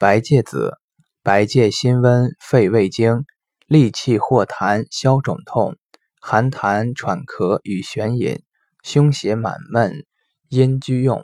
白芥子，白芥辛温，肺胃经，利气化痰，消肿痛，寒痰喘咳与眩饮，胸胁满闷，阴居用。